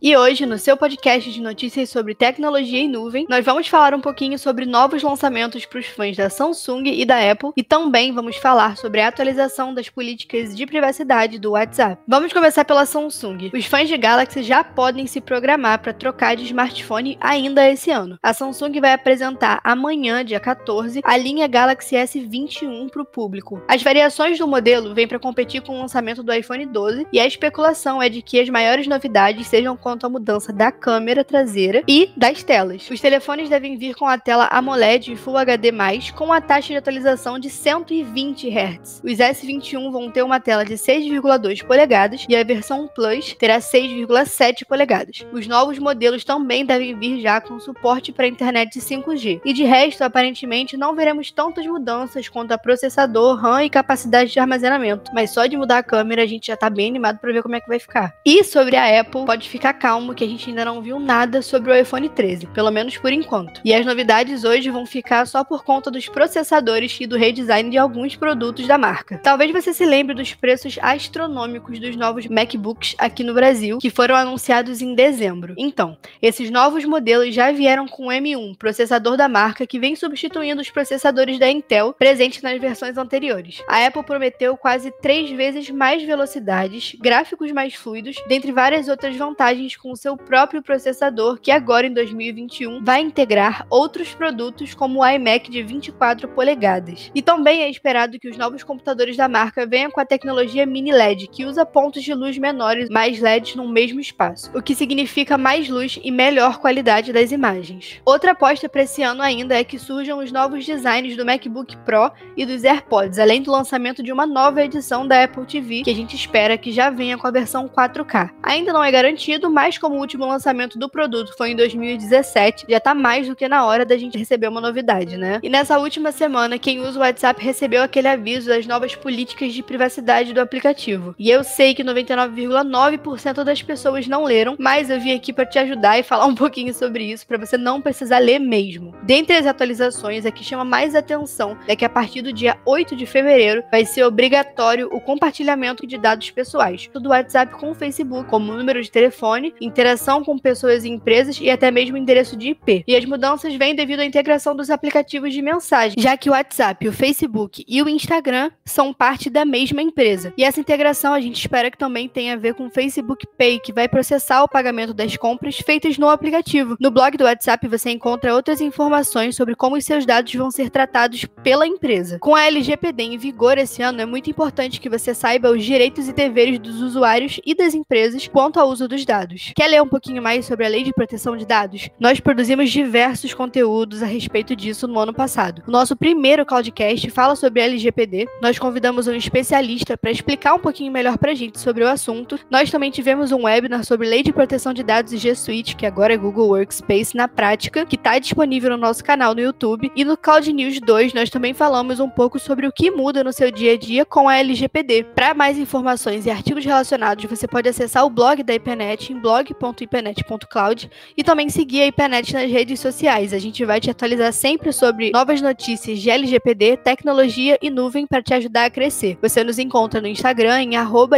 E hoje, no seu podcast de notícias sobre tecnologia em nuvem, nós vamos falar um pouquinho sobre novos lançamentos para os fãs da Samsung e da Apple e também vamos falar sobre a atualização das políticas de privacidade do WhatsApp. Vamos começar pela Samsung. Os fãs de Galaxy já podem se programar para trocar de smartphone ainda esse ano. A Samsung vai apresentar amanhã, dia 14, a linha Galaxy S21 para o público. As variações do modelo vêm para competir com o lançamento do iPhone 12 e a especulação é de que as maiores novidades sejam quanto à mudança da câmera traseira e das telas. Os telefones devem vir com a tela AMOLED Full HD+, com a taxa de atualização de 120 Hz. Os S21 vão ter uma tela de 6,2 polegadas e a versão Plus terá 6,7 polegadas. Os novos modelos também devem vir já com suporte para internet 5G. E de resto, aparentemente, não veremos tantas mudanças quanto a processador, RAM e capacidade de armazenamento. Mas só de mudar a câmera a gente já tá bem animado para ver como é que vai ficar. E sobre a Apple, pode ficar calmo que a gente ainda não viu nada sobre o iPhone 13, pelo menos por enquanto. E as novidades hoje vão ficar só por conta dos processadores e do redesign de alguns produtos da marca. Talvez você se lembre dos preços astronômicos dos novos MacBooks aqui no Brasil, que foram anunciados em dezembro. Então, esses novos modelos já vieram com o M1, processador da marca que vem substituindo os processadores da Intel presentes nas versões anteriores. A Apple prometeu quase três vezes mais velocidades, gráficos mais fluidos, dentre várias outras vantagens com seu próprio processador, que agora em 2021 vai integrar outros produtos como o iMac de 24 polegadas. E também é esperado que os novos computadores da marca venham com a tecnologia mini LED, que usa pontos de luz menores, mais LEDs no mesmo espaço, o que significa mais luz e melhor qualidade das imagens. Outra aposta para esse ano ainda é que surjam os novos designs do MacBook Pro e dos AirPods, além do lançamento de uma nova edição da Apple TV, que a gente espera que já venha com a versão 4K. Ainda não é garantido, mas como o último lançamento do produto foi em 2017, já tá mais do que na hora da gente receber uma novidade, né? E nessa última semana, quem usa o WhatsApp recebeu aquele aviso das novas políticas de privacidade do aplicativo. E eu sei que 99,9% das pessoas não leram, mas eu vim aqui para te ajudar e falar um pouquinho sobre isso para você não precisar ler mesmo. Dentre as atualizações, a que chama mais atenção é que a partir do dia 8 de fevereiro vai ser obrigatório o compartilhamento de dados pessoais do WhatsApp com o Facebook, como número de telefone interação com pessoas e empresas e até mesmo endereço de IP. E as mudanças vêm devido à integração dos aplicativos de mensagem, já que o WhatsApp, o Facebook e o Instagram são parte da mesma empresa. E essa integração a gente espera que também tenha a ver com o Facebook Pay, que vai processar o pagamento das compras feitas no aplicativo. No blog do WhatsApp você encontra outras informações sobre como os seus dados vão ser tratados pela empresa. Com a LGPD em vigor esse ano, é muito importante que você saiba os direitos e deveres dos usuários e das empresas quanto ao uso dos dados dados. Quer ler um pouquinho mais sobre a Lei de Proteção de Dados? Nós produzimos diversos conteúdos a respeito disso no ano passado. O nosso primeiro Cloudcast fala sobre LGPD. Nós convidamos um especialista para explicar um pouquinho melhor para a gente sobre o assunto. Nós também tivemos um webinar sobre Lei de Proteção de Dados e G Suite, que agora é Google Workspace na prática, que está disponível no nosso canal no YouTube. E no Cloud News 2 nós também falamos um pouco sobre o que muda no seu dia a dia com a LGPD. Para mais informações e artigos relacionados, você pode acessar o blog da IPNet em blog.ipenet.cloud e também seguir a IPNET nas redes sociais. A gente vai te atualizar sempre sobre novas notícias de LGPD, tecnologia e nuvem para te ajudar a crescer. Você nos encontra no Instagram em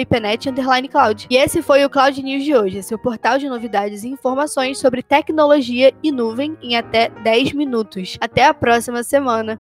@ipenet_cloud. E esse foi o Cloud News de hoje, seu portal de novidades e informações sobre tecnologia e nuvem em até 10 minutos. Até a próxima semana.